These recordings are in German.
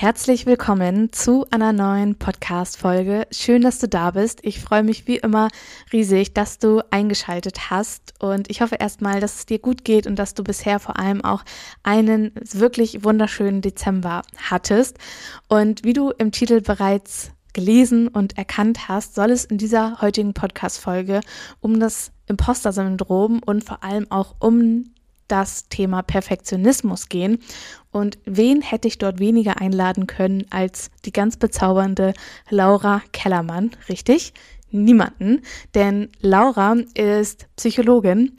Herzlich willkommen zu einer neuen Podcast-Folge. Schön, dass du da bist. Ich freue mich wie immer riesig, dass du eingeschaltet hast und ich hoffe erstmal, dass es dir gut geht und dass du bisher vor allem auch einen wirklich wunderschönen Dezember hattest. Und wie du im Titel bereits gelesen und erkannt hast, soll es in dieser heutigen Podcast-Folge um das Imposter-Syndrom und vor allem auch um das Thema Perfektionismus gehen. Und wen hätte ich dort weniger einladen können als die ganz bezaubernde Laura Kellermann, richtig? Niemanden, denn Laura ist Psychologin,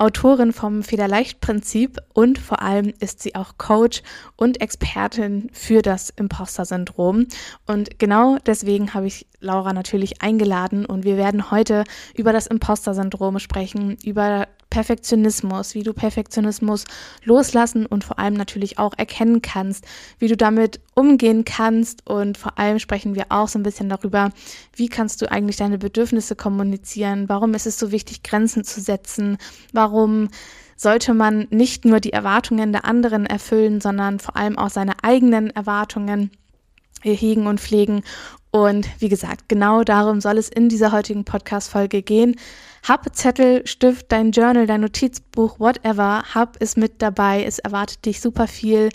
Autorin vom Federleicht-Prinzip und vor allem ist sie auch Coach und Expertin für das Imposter-Syndrom. Und genau deswegen habe ich Laura natürlich eingeladen und wir werden heute über das Imposter-Syndrom sprechen, über Perfektionismus, wie du Perfektionismus loslassen und vor allem natürlich auch erkennen kannst, wie du damit umgehen kannst und vor allem sprechen wir auch so ein bisschen darüber, wie kannst du eigentlich deine Bedürfnisse kommunizieren, warum ist es so wichtig, Grenzen zu setzen, warum sollte man nicht nur die Erwartungen der anderen erfüllen, sondern vor allem auch seine eigenen Erwartungen hegen und pflegen. Und wie gesagt, genau darum soll es in dieser heutigen Podcast-Folge gehen. Hab Zettel, Stift, dein Journal, dein Notizbuch, whatever. Hab es mit dabei. Es erwartet dich super viel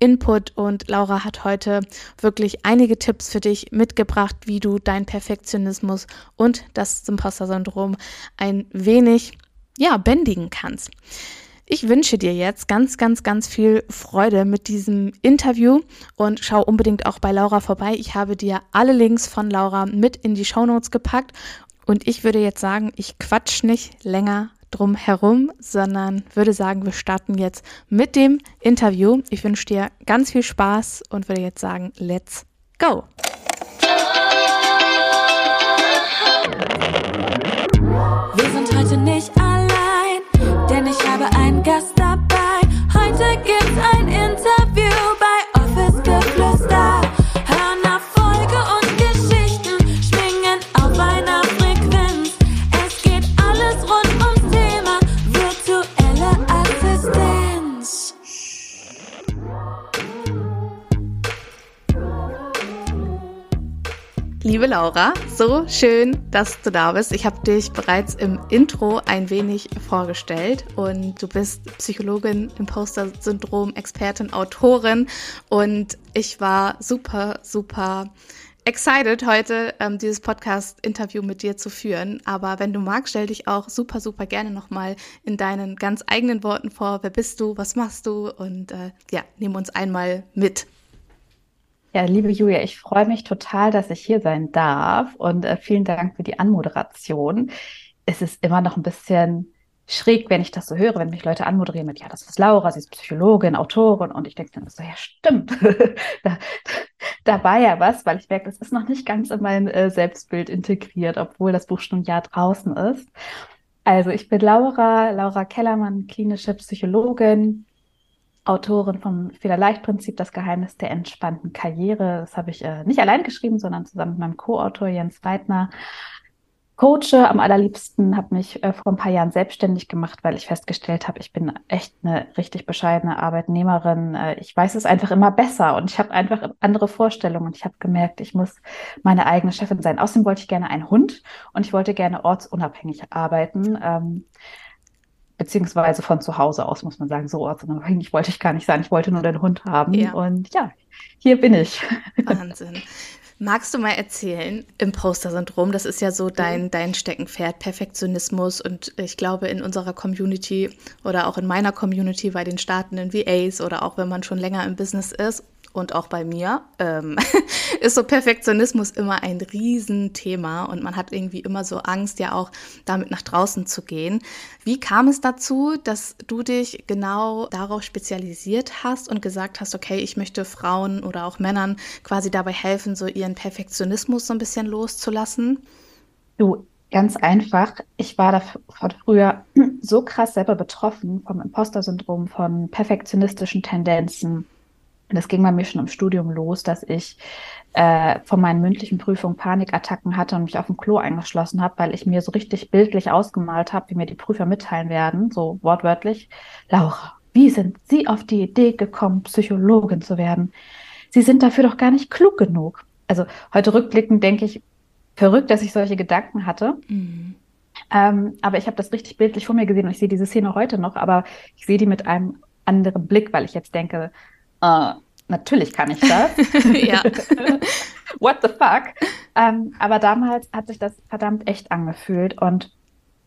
Input und Laura hat heute wirklich einige Tipps für dich mitgebracht, wie du deinen Perfektionismus und das Imposter-Syndrom ein wenig, ja, bändigen kannst. Ich wünsche dir jetzt ganz, ganz, ganz viel Freude mit diesem Interview und schau unbedingt auch bei Laura vorbei. Ich habe dir alle Links von Laura mit in die Shownotes gepackt und ich würde jetzt sagen, ich quatsch nicht länger drum herum, sondern würde sagen, wir starten jetzt mit dem Interview. Ich wünsche dir ganz viel Spaß und würde jetzt sagen, let's go. Wir sind heute nicht allein, denn ich habe einen Gast dabei. Liebe Laura, so schön, dass du da bist. Ich habe dich bereits im Intro ein wenig vorgestellt und du bist Psychologin, Imposter-Syndrom, Expertin, Autorin und ich war super, super excited, heute ähm, dieses Podcast-Interview mit dir zu führen. Aber wenn du magst, stell dich auch super, super gerne nochmal in deinen ganz eigenen Worten vor. Wer bist du? Was machst du? Und äh, ja, nimm uns einmal mit. Ja, liebe Julia, ich freue mich total, dass ich hier sein darf und äh, vielen Dank für die Anmoderation. Es ist immer noch ein bisschen schräg, wenn ich das so höre, wenn mich Leute anmoderieren mit, ja, das ist Laura, sie ist Psychologin, Autorin und ich denke dann so, ja, stimmt, da, da war ja was, weil ich merke, das ist noch nicht ganz in mein äh, Selbstbild integriert, obwohl das Buch schon ein Jahr draußen ist. Also ich bin Laura, Laura Kellermann, klinische Psychologin, Autorin vom Federleichtprinzip, das Geheimnis der entspannten Karriere. Das habe ich äh, nicht allein geschrieben, sondern zusammen mit meinem Co-Autor Jens Weidner. Coache am allerliebsten, habe mich äh, vor ein paar Jahren selbstständig gemacht, weil ich festgestellt habe, ich bin echt eine richtig bescheidene Arbeitnehmerin. Äh, ich weiß es einfach immer besser und ich habe einfach andere Vorstellungen. Ich habe gemerkt, ich muss meine eigene Chefin sein. Außerdem wollte ich gerne einen Hund und ich wollte gerne ortsunabhängig arbeiten. Ähm, beziehungsweise von zu Hause aus, muss man sagen, so ortsunabhängig wollte ich gar nicht sein. Ich wollte nur den Hund haben. Ja. Und ja, hier bin ich. Wahnsinn. Magst du mal erzählen, Imposter-Syndrom, das ist ja so dein, dein Steckenpferd, Perfektionismus und ich glaube in unserer Community oder auch in meiner Community bei den startenden VAs oder auch wenn man schon länger im Business ist und auch bei mir ähm, ist so Perfektionismus immer ein Riesenthema und man hat irgendwie immer so Angst, ja auch damit nach draußen zu gehen. Wie kam es dazu, dass du dich genau darauf spezialisiert hast und gesagt hast, okay, ich möchte Frauen oder auch Männern quasi dabei helfen, so ihren Perfektionismus so ein bisschen loszulassen? Du, ganz einfach. Ich war da von früher so krass selber betroffen vom Imposter-Syndrom, von perfektionistischen Tendenzen das ging bei mir schon im Studium los, dass ich äh, von meinen mündlichen Prüfungen Panikattacken hatte und mich auf dem Klo eingeschlossen habe, weil ich mir so richtig bildlich ausgemalt habe, wie mir die Prüfer mitteilen werden, so wortwörtlich. Laura, wie sind Sie auf die Idee gekommen, Psychologin zu werden? sie sind dafür doch gar nicht klug genug. Also heute rückblickend denke ich, verrückt, dass ich solche Gedanken hatte. Mhm. Ähm, aber ich habe das richtig bildlich vor mir gesehen und ich sehe diese Szene heute noch, aber ich sehe die mit einem anderen Blick, weil ich jetzt denke, äh, natürlich kann ich das. ja. What the fuck? Ähm, aber damals hat sich das verdammt echt angefühlt und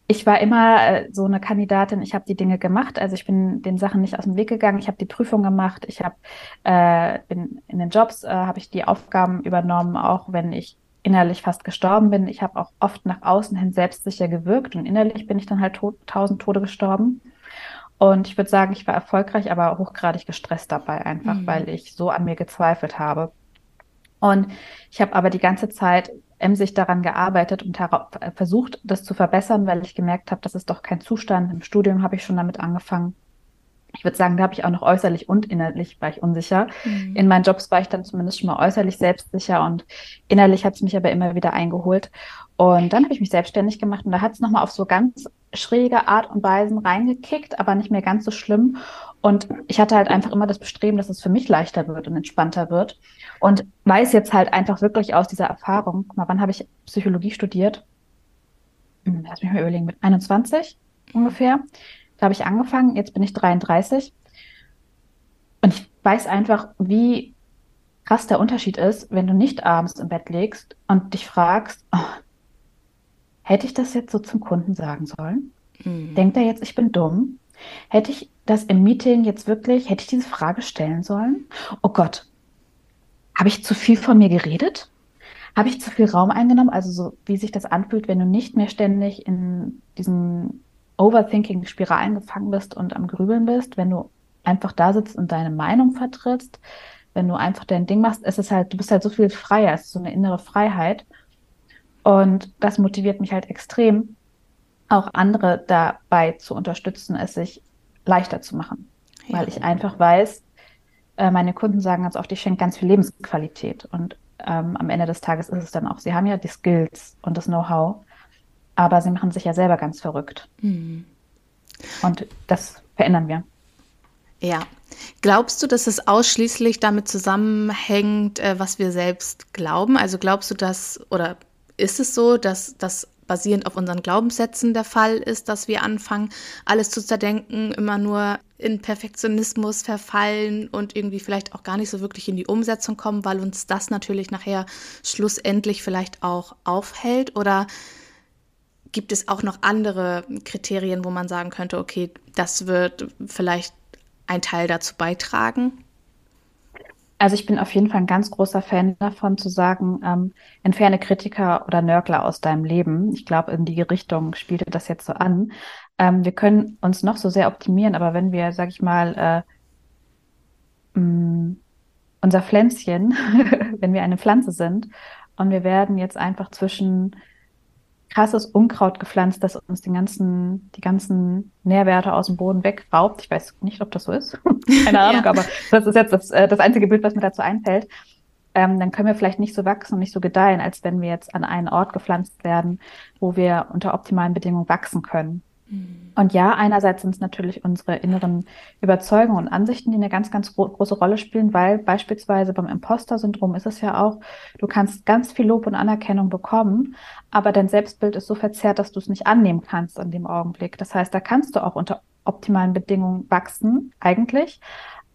ich war immer äh, so eine Kandidatin, ich habe die Dinge gemacht, also ich bin den Sachen nicht aus dem Weg gegangen, ich habe die Prüfung gemacht, ich habe äh, in, in den Jobs äh, habe ich die Aufgaben übernommen, auch wenn ich innerlich fast gestorben bin. Ich habe auch oft nach außen hin selbstsicher gewirkt und innerlich bin ich dann halt tot, tausend Tode gestorben. Und ich würde sagen, ich war erfolgreich, aber hochgradig gestresst dabei, einfach mhm. weil ich so an mir gezweifelt habe. Und ich habe aber die ganze Zeit emsig daran gearbeitet und versucht, das zu verbessern, weil ich gemerkt habe, das ist doch kein Zustand. Im Studium habe ich schon damit angefangen. Ich würde sagen, da habe ich auch noch äußerlich und innerlich war ich unsicher. Mhm. In meinen Jobs war ich dann zumindest schon mal äußerlich selbstsicher und innerlich hat es mich aber immer wieder eingeholt. Und dann habe ich mich selbstständig gemacht und da hat es nochmal auf so ganz schräge Art und Weisen reingekickt, aber nicht mehr ganz so schlimm. Und ich hatte halt einfach immer das Bestreben, dass es für mich leichter wird und entspannter wird. Und weiß jetzt halt einfach wirklich aus dieser Erfahrung, mal, wann habe ich Psychologie studiert? Hm, lass mich mal überlegen, mit 21 ungefähr. Da habe ich angefangen, jetzt bin ich 33. Und ich weiß einfach, wie krass der Unterschied ist, wenn du nicht abends im Bett legst und dich fragst, oh, hätte ich das jetzt so zum Kunden sagen sollen? Mhm. Denkt er jetzt, ich bin dumm? Hätte ich das im Meeting jetzt wirklich, hätte ich diese Frage stellen sollen? Oh Gott, habe ich zu viel von mir geredet? Habe ich zu viel Raum eingenommen? Also so, wie sich das anfühlt, wenn du nicht mehr ständig in diesen Overthinking-Spiralen gefangen bist und am Grübeln bist, wenn du einfach da sitzt und deine Meinung vertrittst, wenn du einfach dein Ding machst, ist es halt, du bist halt so viel freier, es ist so eine innere Freiheit. Und das motiviert mich halt extrem, auch andere dabei zu unterstützen, es sich leichter zu machen. Ja. Weil ich einfach weiß, äh, meine Kunden sagen ganz oft, ich schenke ganz viel Lebensqualität. Und ähm, am Ende des Tages ist es dann auch, sie haben ja die Skills und das Know-how, aber sie machen sich ja selber ganz verrückt. Mhm. Und das verändern wir. Ja. Glaubst du, dass es ausschließlich damit zusammenhängt, äh, was wir selbst glauben? Also glaubst du, dass, oder ist es so, dass das basierend auf unseren Glaubenssätzen der Fall ist, dass wir anfangen, alles zu zerdenken, immer nur in Perfektionismus verfallen und irgendwie vielleicht auch gar nicht so wirklich in die Umsetzung kommen, weil uns das natürlich nachher schlussendlich vielleicht auch aufhält? Oder gibt es auch noch andere Kriterien, wo man sagen könnte, okay, das wird vielleicht ein Teil dazu beitragen? Also ich bin auf jeden Fall ein ganz großer Fan davon zu sagen, ähm, entferne Kritiker oder Nörgler aus deinem Leben. Ich glaube, in die Richtung spielte das jetzt so an. Ähm, wir können uns noch so sehr optimieren, aber wenn wir, sag ich mal, äh, mh, mm, unser Pflänzchen, wenn wir eine Pflanze sind und wir werden jetzt einfach zwischen krasses Unkraut gepflanzt, das uns den ganzen, die ganzen Nährwerte aus dem Boden wegraubt. Ich weiß nicht, ob das so ist. Keine Ahnung, ja. aber das ist jetzt das, äh, das einzige Bild, was mir dazu einfällt. Ähm, dann können wir vielleicht nicht so wachsen und nicht so gedeihen, als wenn wir jetzt an einen Ort gepflanzt werden, wo wir unter optimalen Bedingungen wachsen können. Mhm. Und ja, einerseits sind es natürlich unsere inneren Überzeugungen und Ansichten, die eine ganz, ganz gro große Rolle spielen, weil beispielsweise beim Imposter-Syndrom ist es ja auch, du kannst ganz viel Lob und Anerkennung bekommen, aber dein Selbstbild ist so verzerrt, dass du es nicht annehmen kannst in dem Augenblick. Das heißt, da kannst du auch unter optimalen Bedingungen wachsen, eigentlich.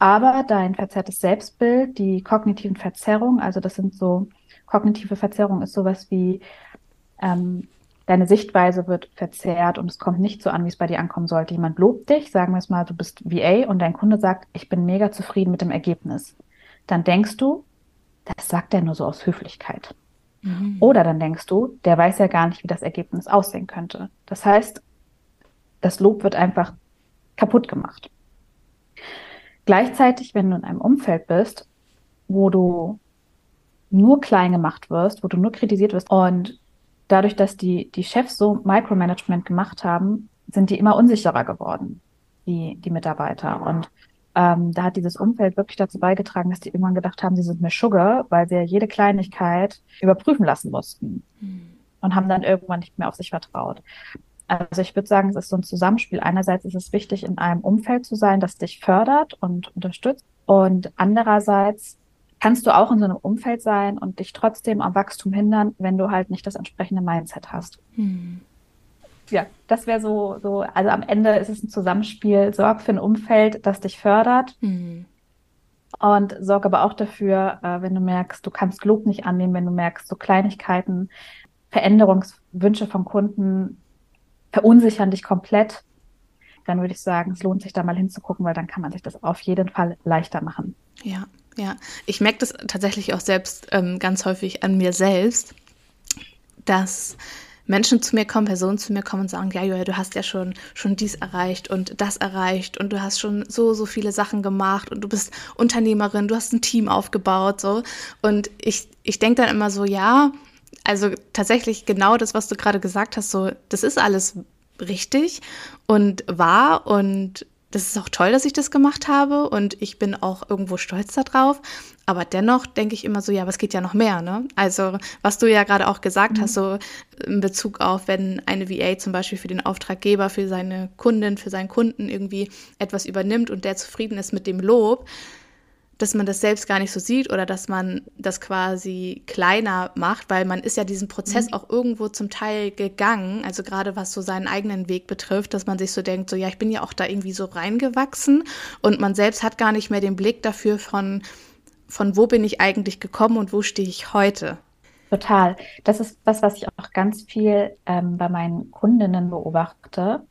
Aber dein verzerrtes Selbstbild, die kognitiven Verzerrungen, also das sind so, kognitive Verzerrung ist sowas wie, ähm, deine Sichtweise wird verzerrt und es kommt nicht so an, wie es bei dir ankommen sollte. Jemand lobt dich, sagen wir es mal, du bist VA und dein Kunde sagt, ich bin mega zufrieden mit dem Ergebnis. Dann denkst du, das sagt er nur so aus Höflichkeit. Mhm. Oder dann denkst du, der weiß ja gar nicht, wie das Ergebnis aussehen könnte. Das heißt, das Lob wird einfach kaputt gemacht. Gleichzeitig, wenn du in einem Umfeld bist, wo du nur klein gemacht wirst, wo du nur kritisiert wirst und dadurch, dass die, die Chefs so Micromanagement gemacht haben, sind die immer unsicherer geworden, die, die Mitarbeiter. Und ähm, da hat dieses Umfeld wirklich dazu beigetragen, dass die irgendwann gedacht haben, sie sind mehr Sugar, weil sie jede Kleinigkeit überprüfen lassen mussten mhm. und haben dann irgendwann nicht mehr auf sich vertraut. Also ich würde sagen, es ist so ein Zusammenspiel. Einerseits ist es wichtig, in einem Umfeld zu sein, das dich fördert und unterstützt. Und andererseits kannst du auch in so einem Umfeld sein und dich trotzdem am Wachstum hindern, wenn du halt nicht das entsprechende Mindset hast. Hm. Ja, das wäre so, so, also am Ende ist es ein Zusammenspiel. Sorg für ein Umfeld, das dich fördert. Hm. Und sorg aber auch dafür, äh, wenn du merkst, du kannst Lob nicht annehmen, wenn du merkst, so Kleinigkeiten, Veränderungswünsche von Kunden verunsichern dich komplett, dann würde ich sagen, es lohnt sich da mal hinzugucken, weil dann kann man sich das auf jeden Fall leichter machen. Ja, ja. Ich merke das tatsächlich auch selbst ähm, ganz häufig an mir selbst, dass Menschen zu mir kommen, Personen zu mir kommen und sagen, ja, Joja, du hast ja schon, schon dies erreicht und das erreicht und du hast schon so, so viele Sachen gemacht und du bist Unternehmerin, du hast ein Team aufgebaut, so. Und ich, ich denke dann immer so, ja, also tatsächlich genau das, was du gerade gesagt hast, so, das ist alles richtig und wahr und das ist auch toll, dass ich das gemacht habe und ich bin auch irgendwo stolz darauf. Aber dennoch denke ich immer so, ja, was geht ja noch mehr, ne? Also, was du ja gerade auch gesagt mhm. hast, so in Bezug auf, wenn eine VA zum Beispiel für den Auftraggeber, für seine Kundin, für seinen Kunden irgendwie etwas übernimmt und der zufrieden ist mit dem Lob, dass man das selbst gar nicht so sieht oder dass man das quasi kleiner macht, weil man ist ja diesen Prozess mhm. auch irgendwo zum Teil gegangen, also gerade was so seinen eigenen Weg betrifft, dass man sich so denkt, so ja, ich bin ja auch da irgendwie so reingewachsen und man selbst hat gar nicht mehr den Blick dafür von, von wo bin ich eigentlich gekommen und wo stehe ich heute. Total. Das ist das, was ich auch ganz viel ähm, bei meinen Kundinnen beobachte.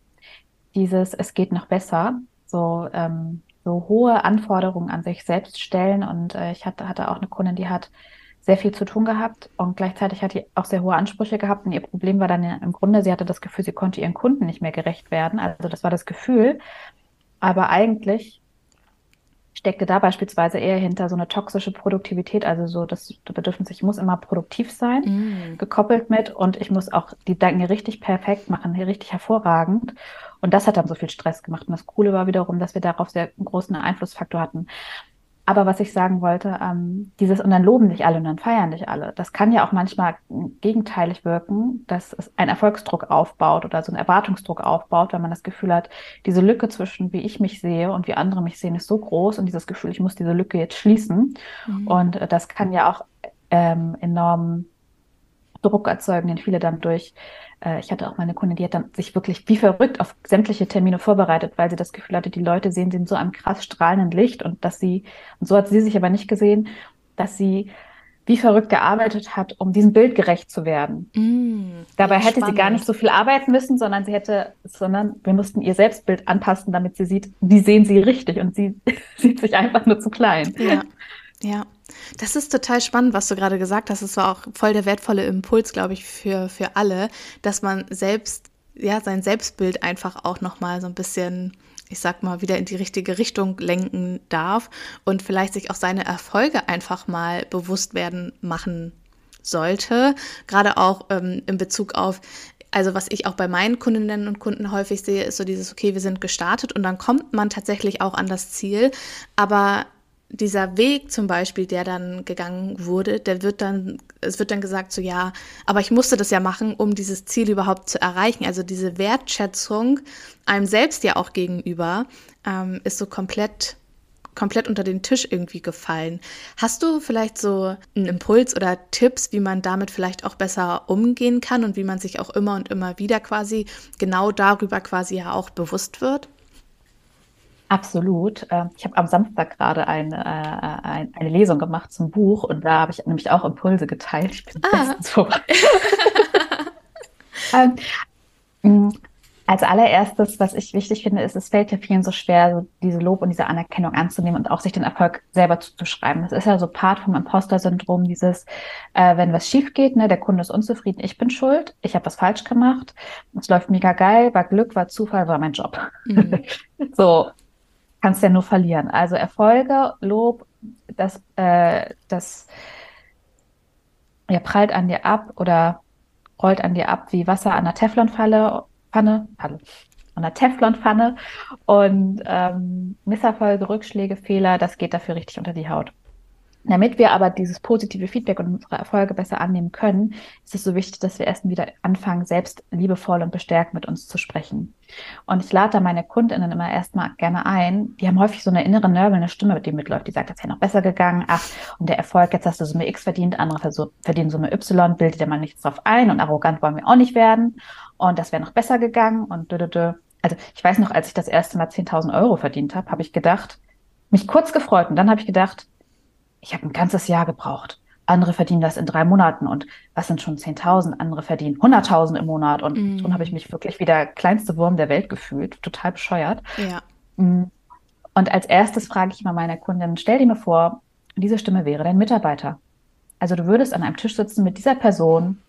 Dieses, es geht noch besser. So, ähm, so hohe Anforderungen an sich selbst stellen. Und äh, ich hatte, hatte auch eine Kundin, die hat sehr viel zu tun gehabt und gleichzeitig hat sie auch sehr hohe Ansprüche gehabt. Und ihr Problem war dann im Grunde, sie hatte das Gefühl, sie konnte ihren Kunden nicht mehr gerecht werden. Also das war das Gefühl. Aber eigentlich steckte da beispielsweise eher hinter so eine toxische Produktivität, also so das Bedürfnis, ich muss immer produktiv sein, mm. gekoppelt mit und ich muss auch die Dinge richtig perfekt machen, richtig hervorragend. Und das hat dann so viel Stress gemacht. Und das Coole war wiederum, dass wir darauf sehr großen Einflussfaktor hatten. Aber was ich sagen wollte, ähm, dieses und dann loben dich alle und dann feiern dich alle, das kann ja auch manchmal gegenteilig wirken, dass es einen Erfolgsdruck aufbaut oder so einen Erwartungsdruck aufbaut, wenn man das Gefühl hat, diese Lücke zwischen wie ich mich sehe und wie andere mich sehen ist so groß und dieses Gefühl, ich muss diese Lücke jetzt schließen. Mhm. Und äh, das kann ja auch ähm, enorm Druck erzeugen, den viele dann durch äh, ich hatte auch meine Kundin, die hat dann sich wirklich wie verrückt auf sämtliche Termine vorbereitet, weil sie das Gefühl hatte, die Leute sehen sie in so einem krass strahlenden Licht und dass sie, und so hat sie sich aber nicht gesehen, dass sie wie verrückt gearbeitet hat, um diesem Bild gerecht zu werden. Mm, Dabei hätte spannend. sie gar nicht so viel arbeiten müssen, sondern sie hätte, sondern wir mussten ihr Selbstbild anpassen, damit sie sieht, die sehen sie richtig und sie sieht sich einfach nur zu klein. Ja, ja. Das ist total spannend, was du gerade gesagt hast. Das war auch voll der wertvolle Impuls, glaube ich, für, für alle, dass man selbst, ja, sein Selbstbild einfach auch nochmal so ein bisschen, ich sag mal, wieder in die richtige Richtung lenken darf und vielleicht sich auch seine Erfolge einfach mal bewusst werden machen sollte. Gerade auch ähm, in Bezug auf, also was ich auch bei meinen Kundinnen und Kunden häufig sehe, ist so dieses, okay, wir sind gestartet und dann kommt man tatsächlich auch an das Ziel, aber dieser Weg zum Beispiel, der dann gegangen wurde, der wird dann, es wird dann gesagt, so ja, aber ich musste das ja machen, um dieses Ziel überhaupt zu erreichen. Also diese Wertschätzung einem selbst ja auch gegenüber ähm, ist so komplett komplett unter den Tisch irgendwie gefallen. Hast du vielleicht so einen Impuls oder Tipps, wie man damit vielleicht auch besser umgehen kann und wie man sich auch immer und immer wieder quasi genau darüber quasi ja auch bewusst wird? Absolut. Ähm, ich habe am Samstag gerade eine, äh, eine Lesung gemacht zum Buch und da habe ich nämlich auch Impulse geteilt. Ich bin ah. bestens vorbereitet. ähm, als allererstes, was ich wichtig finde, ist, es fällt ja vielen so schwer, so diese Lob und diese Anerkennung anzunehmen und auch sich den Erfolg selber zuzuschreiben. Das ist ja so Part vom Imposter-Syndrom, dieses, äh, wenn was schief geht, ne, der Kunde ist unzufrieden, ich bin schuld, ich habe was falsch gemacht, es läuft mega geil, war Glück, war Zufall, war mein Job. Mhm. so, kannst ja nur verlieren. Also Erfolge, Lob, das, äh, das ja, prallt an dir ab oder rollt an dir ab wie Wasser an einer Teflonpfanne, Pfanne, Pfanne, an einer Teflonpfanne und ähm, Misserfolge, Rückschläge, Fehler, das geht dafür richtig unter die Haut. Damit wir aber dieses positive Feedback und unsere Erfolge besser annehmen können, ist es so wichtig, dass wir erst wieder anfangen, selbst liebevoll und bestärkt mit uns zu sprechen. Und ich lade da meine KundInnen immer erstmal gerne ein. Die haben häufig so eine innere nörgelnde Stimme, mit die mitläuft. Die sagt, das wäre noch besser gegangen. Ach, und der Erfolg, jetzt hast du Summe X verdient, andere verdienen Summe Y, bildet ja mal nichts drauf ein und arrogant wollen wir auch nicht werden. Und das wäre noch besser gegangen und dö, dö, dö. Also ich weiß noch, als ich das erste Mal 10.000 Euro verdient habe, habe ich gedacht, mich kurz gefreut und dann habe ich gedacht, ich habe ein ganzes Jahr gebraucht. Andere verdienen das in drei Monaten und was sind schon 10.000? Andere verdienen 100.000 im Monat und mm. schon habe ich mich wirklich wie der kleinste Wurm der Welt gefühlt, total bescheuert. Ja. Mm. Und als erstes frage ich mal meine Kundin, stell dir mal vor, diese Stimme wäre dein Mitarbeiter. Also du würdest an einem Tisch sitzen mit dieser Person,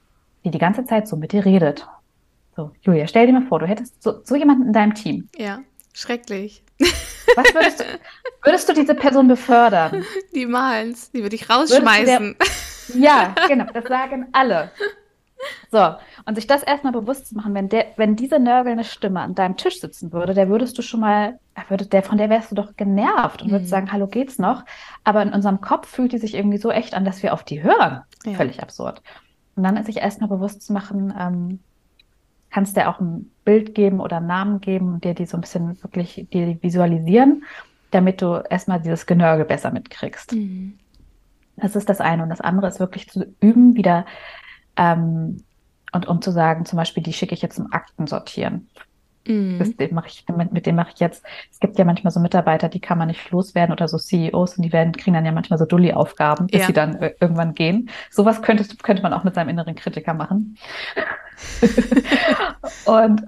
die die ganze Zeit so mit dir redet. So, Julia, stell dir mal vor, du hättest so, so jemanden in deinem Team. Ja, schrecklich. Was würdest du, würdest du diese Person befördern? Niemals. Die würde ich rausschmeißen. Der, ja, genau. Das sagen alle. So, und sich das erstmal bewusst zu machen, wenn, der, wenn diese nörgelnde Stimme an deinem Tisch sitzen würde, der würdest du schon mal, würde, der, von der wärst du doch genervt und mhm. würdest sagen, hallo, geht's noch? Aber in unserem Kopf fühlt die sich irgendwie so echt an, dass wir auf die hören. Ja. Völlig absurd. Und dann sich erstmal bewusst zu machen, ähm, kannst dir auch ein Bild geben oder einen Namen geben und dir die so ein bisschen wirklich die visualisieren, damit du erstmal dieses Genörgel besser mitkriegst. Mhm. Das ist das eine. Und das andere ist wirklich zu üben, wieder ähm, und um zu sagen, zum Beispiel, die schicke ich jetzt zum Akten sortieren. Mhm. Das, den mache ich, mit, mit dem mache ich jetzt. Es gibt ja manchmal so Mitarbeiter, die kann man nicht loswerden oder so CEOs und die werden, kriegen dann ja manchmal so Dulli-Aufgaben, bis ja. sie dann irgendwann gehen. Sowas könnte, könnte man auch mit seinem inneren Kritiker machen. und,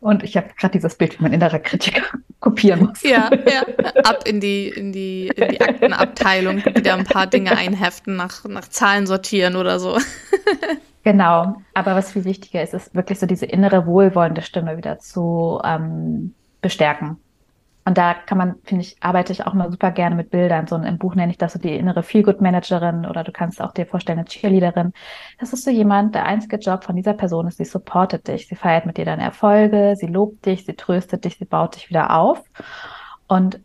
und ich habe gerade dieses Bild, wie mein innerer Kritiker kopieren muss. Ja, ja. Ab in die, in die, in die Aktenabteilung, wieder ein paar Dinge einheften, nach, nach Zahlen sortieren oder so. Genau, aber was viel wichtiger ist, ist wirklich so diese innere wohlwollende Stimme wieder zu ähm, bestärken. Und da kann man, finde ich, arbeite ich auch mal super gerne mit Bildern. So im Buch nenne ich das so die innere Feelgood-Managerin oder du kannst auch dir vorstellen, eine Cheerleaderin. Das ist so jemand, der einzige Job von dieser Person ist, sie supportet dich. Sie feiert mit dir deine Erfolge, sie lobt dich, sie tröstet dich, sie baut dich wieder auf. Und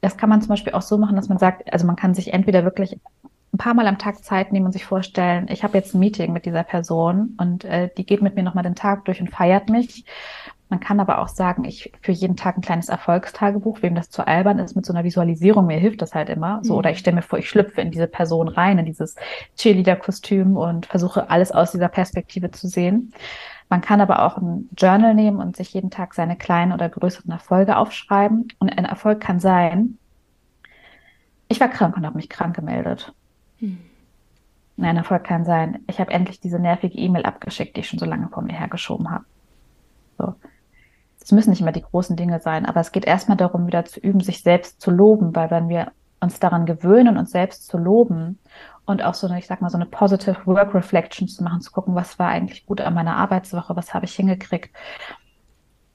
das kann man zum Beispiel auch so machen, dass man sagt, also man kann sich entweder wirklich ein paar Mal am Tag Zeit nehmen und sich vorstellen, ich habe jetzt ein Meeting mit dieser Person und äh, die geht mit mir nochmal den Tag durch und feiert mich. Man kann aber auch sagen, ich für jeden Tag ein kleines Erfolgstagebuch, wem das zu albern ist, mit so einer Visualisierung, mir hilft das halt immer. So, mhm. oder ich stelle mir vor, ich schlüpfe in diese Person rein, in dieses Cheerleader-Kostüm und versuche alles aus dieser Perspektive zu sehen. Man kann aber auch ein Journal nehmen und sich jeden Tag seine kleinen oder größeren Erfolge aufschreiben. Und ein Erfolg kann sein, ich war krank und habe mich krank gemeldet. Hm. Nein, Erfolg kann sein, ich habe endlich diese nervige E-Mail abgeschickt, die ich schon so lange vor mir hergeschoben habe. So. Es müssen nicht immer die großen Dinge sein, aber es geht erstmal darum, wieder zu üben, sich selbst zu loben, weil wenn wir uns daran gewöhnen, uns selbst zu loben und auch so eine, ich sag mal, so eine positive Work Reflection zu machen, zu gucken, was war eigentlich gut an meiner Arbeitswoche, was habe ich hingekriegt,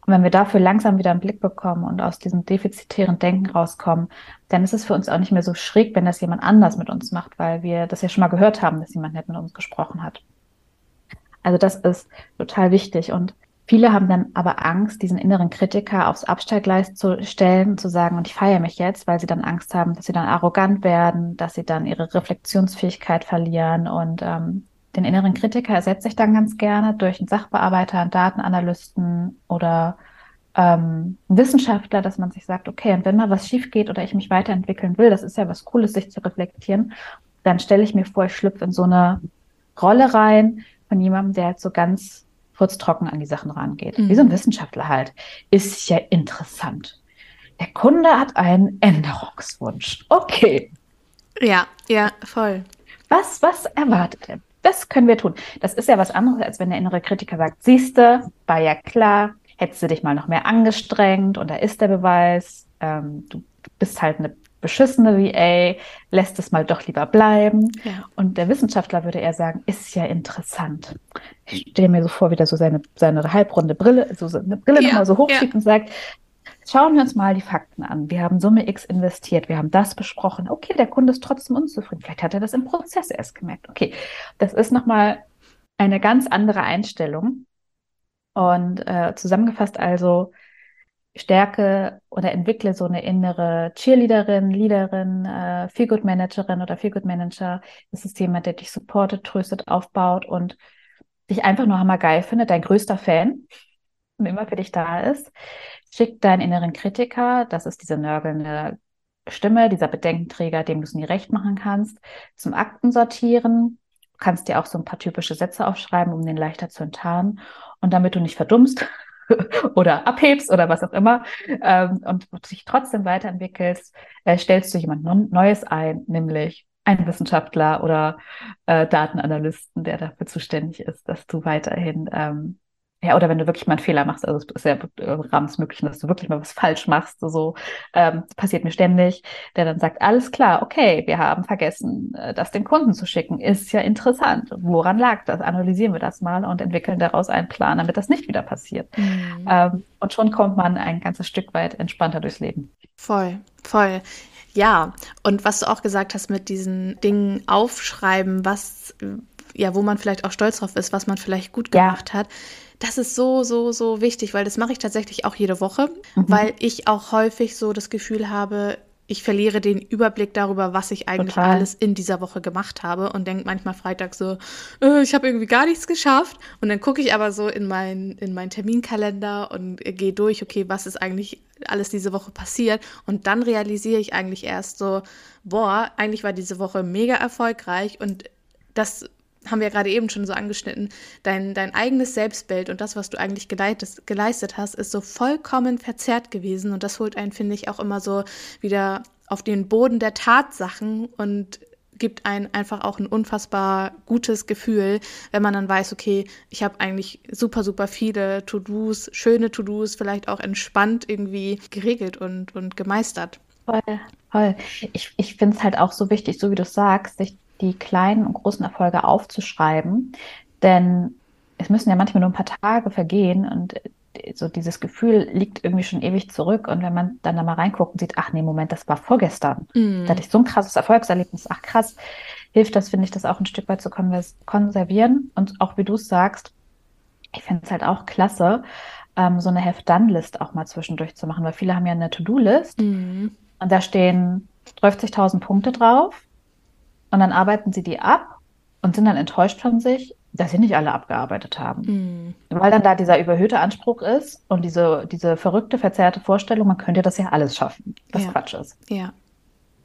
und wenn wir dafür langsam wieder einen Blick bekommen und aus diesem defizitären Denken rauskommen, dann ist es für uns auch nicht mehr so schräg, wenn das jemand anders mit uns macht, weil wir das ja schon mal gehört haben, dass jemand nicht mit uns gesprochen hat. Also das ist total wichtig. Und viele haben dann aber Angst, diesen inneren Kritiker aufs Abstellgleis zu stellen, zu sagen, und ich feiere mich jetzt, weil sie dann Angst haben, dass sie dann arrogant werden, dass sie dann ihre Reflexionsfähigkeit verlieren und ähm, den inneren Kritiker ersetze ich dann ganz gerne durch einen Sachbearbeiter, einen Datenanalysten oder ähm, Wissenschaftler, dass man sich sagt, okay, und wenn mal was schief geht oder ich mich weiterentwickeln will, das ist ja was Cooles, sich zu reflektieren, dann stelle ich mir vor, ich schlüpfe in so eine Rolle rein von jemandem, der halt so ganz furztrocken an die Sachen rangeht. Mhm. Wie so ein Wissenschaftler halt. Ist ja interessant. Der Kunde hat einen Änderungswunsch. Okay. Ja, ja, voll. Was, was erwartet er? Das können wir tun. Das ist ja was anderes, als wenn der innere Kritiker sagt, siehste, war ja klar, hättest du dich mal noch mehr angestrengt und da ist der Beweis, ähm, du bist halt eine beschissene VA, lässt es mal doch lieber bleiben. Ja. Und der Wissenschaftler würde eher sagen, ist ja interessant. Ich stelle mir so vor, wie der so seine, seine halbrunde Brille, so eine Brille ja, nochmal so hochschiebt ja. und sagt, Schauen wir uns mal die Fakten an. Wir haben Summe X investiert, wir haben das besprochen. Okay, der Kunde ist trotzdem unzufrieden. Vielleicht hat er das im Prozess erst gemerkt. Okay, das ist nochmal eine ganz andere Einstellung. Und äh, zusammengefasst also, stärke oder entwickle so eine innere Cheerleaderin, Leaderin, äh, Feelgood Managerin oder Feelgood Manager. Das ist jemand, der dich supportet, tröstet, aufbaut und dich einfach nur hammergeil findet, dein größter Fan und immer für dich da ist. Schick deinen inneren Kritiker, das ist diese nörgelnde Stimme, dieser Bedenkenträger, dem du es nie recht machen kannst, zum Akten sortieren. Du kannst dir auch so ein paar typische Sätze aufschreiben, um den leichter zu enttarnen. Und damit du nicht verdummst, oder abhebst oder was auch immer ähm, und dich trotzdem weiterentwickelst, äh, stellst du jemand Neues ein, nämlich einen Wissenschaftler oder äh, Datenanalysten, der dafür zuständig ist, dass du weiterhin ähm, ja, oder wenn du wirklich mal einen Fehler machst, also es ist ja äh, Rahmens möglich, dass du wirklich mal was falsch machst, so, ähm, passiert mir ständig, der dann sagt, alles klar, okay, wir haben vergessen, äh, das dem Kunden zu schicken, ist ja interessant. Woran lag das? Analysieren wir das mal und entwickeln daraus einen Plan, damit das nicht wieder passiert. Mhm. Ähm, und schon kommt man ein ganzes Stück weit entspannter durchs Leben. Voll, voll. Ja, und was du auch gesagt hast mit diesen Dingen aufschreiben, was ja, wo man vielleicht auch stolz drauf ist, was man vielleicht gut gemacht ja. hat das ist so, so, so wichtig, weil das mache ich tatsächlich auch jede Woche, mhm. weil ich auch häufig so das Gefühl habe, ich verliere den Überblick darüber, was ich eigentlich Total. alles in dieser Woche gemacht habe und denke manchmal Freitag so, äh, ich habe irgendwie gar nichts geschafft. Und dann gucke ich aber so in meinen in mein Terminkalender und gehe durch, okay, was ist eigentlich alles diese Woche passiert. Und dann realisiere ich eigentlich erst so, boah, eigentlich war diese Woche mega erfolgreich und das haben wir ja gerade eben schon so angeschnitten, dein, dein eigenes Selbstbild und das, was du eigentlich geleitet, geleistet hast, ist so vollkommen verzerrt gewesen. Und das holt einen, finde ich, auch immer so wieder auf den Boden der Tatsachen und gibt einen einfach auch ein unfassbar gutes Gefühl, wenn man dann weiß, okay, ich habe eigentlich super, super viele To-Dos, schöne To-Dos, vielleicht auch entspannt irgendwie geregelt und, und gemeistert. Voll, voll. Ich, ich finde es halt auch so wichtig, so wie du sagst, sich die kleinen und großen Erfolge aufzuschreiben. Denn es müssen ja manchmal nur ein paar Tage vergehen und so dieses Gefühl liegt irgendwie schon ewig zurück. Und wenn man dann da mal reinguckt und sieht, ach nee, Moment, das war vorgestern. Mm. Da hatte ich so ein krasses Erfolgserlebnis. Ach krass, hilft das, finde ich, das auch ein Stück weit zu konservieren. Und auch wie du es sagst, ich finde es halt auch klasse, ähm, so eine Heft-Done-List auch mal zwischendurch zu machen, weil viele haben ja eine To-Do-List mm. und da stehen 30.000 Punkte drauf und dann arbeiten sie die ab und sind dann enttäuscht von sich, dass sie nicht alle abgearbeitet haben. Mhm. Weil dann da dieser überhöhte Anspruch ist und diese, diese verrückte, verzerrte Vorstellung, man könnte das ja alles schaffen, was ja. Quatsch ist. Ja.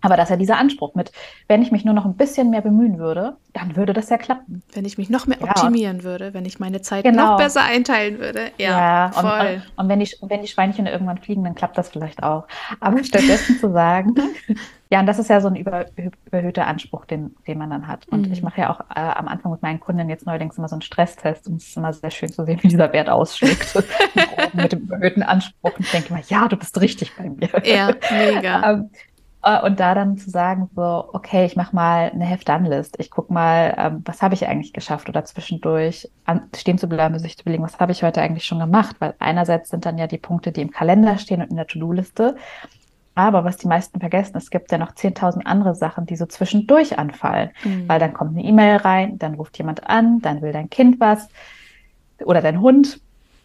Aber dass er dieser Anspruch mit, wenn ich mich nur noch ein bisschen mehr bemühen würde, dann würde das ja klappen. Wenn ich mich noch mehr ja, optimieren würde, wenn ich meine Zeit genau. noch besser einteilen würde. Ja, ja voll. Und, und, und, wenn, die, wenn die Schweinchen irgendwann fliegen, dann klappt das vielleicht auch. Aber stattdessen zu sagen, Ja, und das ist ja so ein über, überhöhter Anspruch, den, den man dann hat. Und mhm. ich mache ja auch äh, am Anfang mit meinen Kunden jetzt neuerdings immer so einen Stresstest und es ist immer sehr schön zu sehen, wie dieser Wert ausschlägt mit dem überhöhten Anspruch. Und ich denke immer, ja, du bist richtig bei mir. Ja, mega. äh, und da dann zu sagen, so, okay, ich mache mal eine Heft-Done-List. Ich gucke mal, ähm, was habe ich eigentlich geschafft oder zwischendurch an, stehen zu bleiben, sich zu überlegen, was habe ich heute eigentlich schon gemacht? Weil einerseits sind dann ja die Punkte, die im Kalender stehen und in der To-Do-Liste. Aber was die meisten vergessen, es gibt ja noch 10.000 andere Sachen, die so zwischendurch anfallen. Mhm. Weil dann kommt eine E-Mail rein, dann ruft jemand an, dann will dein Kind was oder dein Hund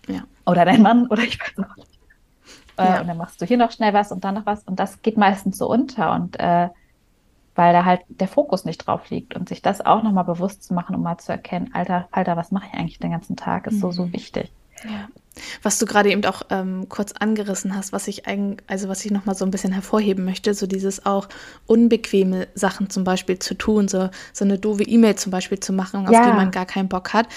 ja. oder dein Mann oder ich weiß auch nicht. Äh, ja. Und dann machst du hier noch schnell was und dann noch was. Und das geht meistens so unter. Und äh, weil da halt der Fokus nicht drauf liegt und sich das auch nochmal bewusst zu machen, um mal zu erkennen, Alter, Alter, was mache ich eigentlich den ganzen Tag, ist mhm. so, so mhm. wichtig. Ja. Was du gerade eben auch ähm, kurz angerissen hast, was ich eigentlich, also was ich nochmal so ein bisschen hervorheben möchte, so dieses auch unbequeme Sachen zum Beispiel zu tun, so, so eine doofe E-Mail zum Beispiel zu machen, auf ja. die man gar keinen Bock hat.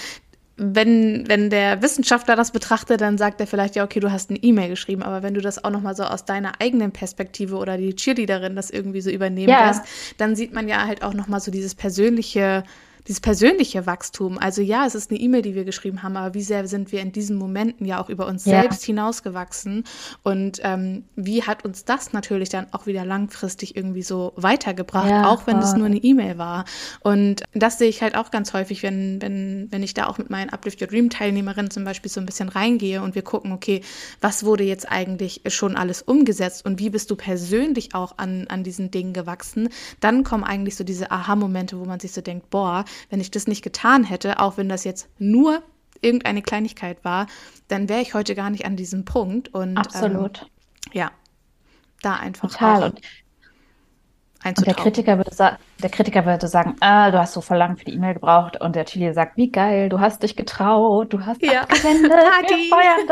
Wenn, wenn der Wissenschaftler das betrachtet, dann sagt er vielleicht, ja, okay, du hast eine E-Mail geschrieben, aber wenn du das auch nochmal so aus deiner eigenen Perspektive oder die Cheerleaderin das irgendwie so übernehmen ja. lässt, dann sieht man ja halt auch nochmal so dieses persönliche dieses persönliche Wachstum. Also ja, es ist eine E-Mail, die wir geschrieben haben, aber wie sehr sind wir in diesen Momenten ja auch über uns ja. selbst hinausgewachsen und ähm, wie hat uns das natürlich dann auch wieder langfristig irgendwie so weitergebracht, ja, auch wenn es nur eine E-Mail war. Und das sehe ich halt auch ganz häufig, wenn, wenn, wenn ich da auch mit meinen Uplift Your Dream Teilnehmerinnen zum Beispiel so ein bisschen reingehe und wir gucken, okay, was wurde jetzt eigentlich schon alles umgesetzt und wie bist du persönlich auch an, an diesen Dingen gewachsen, dann kommen eigentlich so diese Aha-Momente, wo man sich so denkt, boah, wenn ich das nicht getan hätte, auch wenn das jetzt nur irgendeine Kleinigkeit war, dann wäre ich heute gar nicht an diesem Punkt. Und, Absolut. Ähm, ja, da einfach. Total. Und, und der Kritiker würde sagen, der Kritiker würde sagen, ah, du hast so voll lang für die E-Mail gebraucht und der Chili sagt, wie geil, du hast dich getraut, du hast ja. abgesendet, Party. wir feiern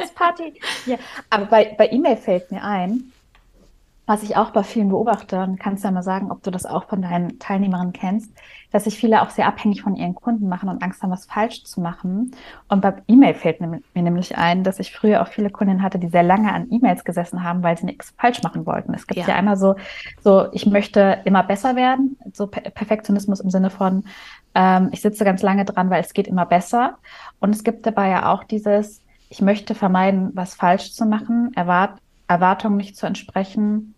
das, Party. Ja. Aber bei, bei E-Mail fällt mir ein, was ich auch bei vielen beobachte, und kannst ja mal sagen, ob du das auch von deinen Teilnehmerinnen kennst, dass sich viele auch sehr abhängig von ihren Kunden machen und Angst haben, was falsch zu machen. Und bei E-Mail fällt mir nämlich ein, dass ich früher auch viele Kundinnen hatte, die sehr lange an E-Mails gesessen haben, weil sie nichts falsch machen wollten. Es gibt ja, ja einmal so, so, ich möchte immer besser werden, so Perfektionismus im Sinne von, ähm, ich sitze ganz lange dran, weil es geht immer besser. Und es gibt dabei ja auch dieses, ich möchte vermeiden, was falsch zu machen, Erwart Erwartungen nicht zu entsprechen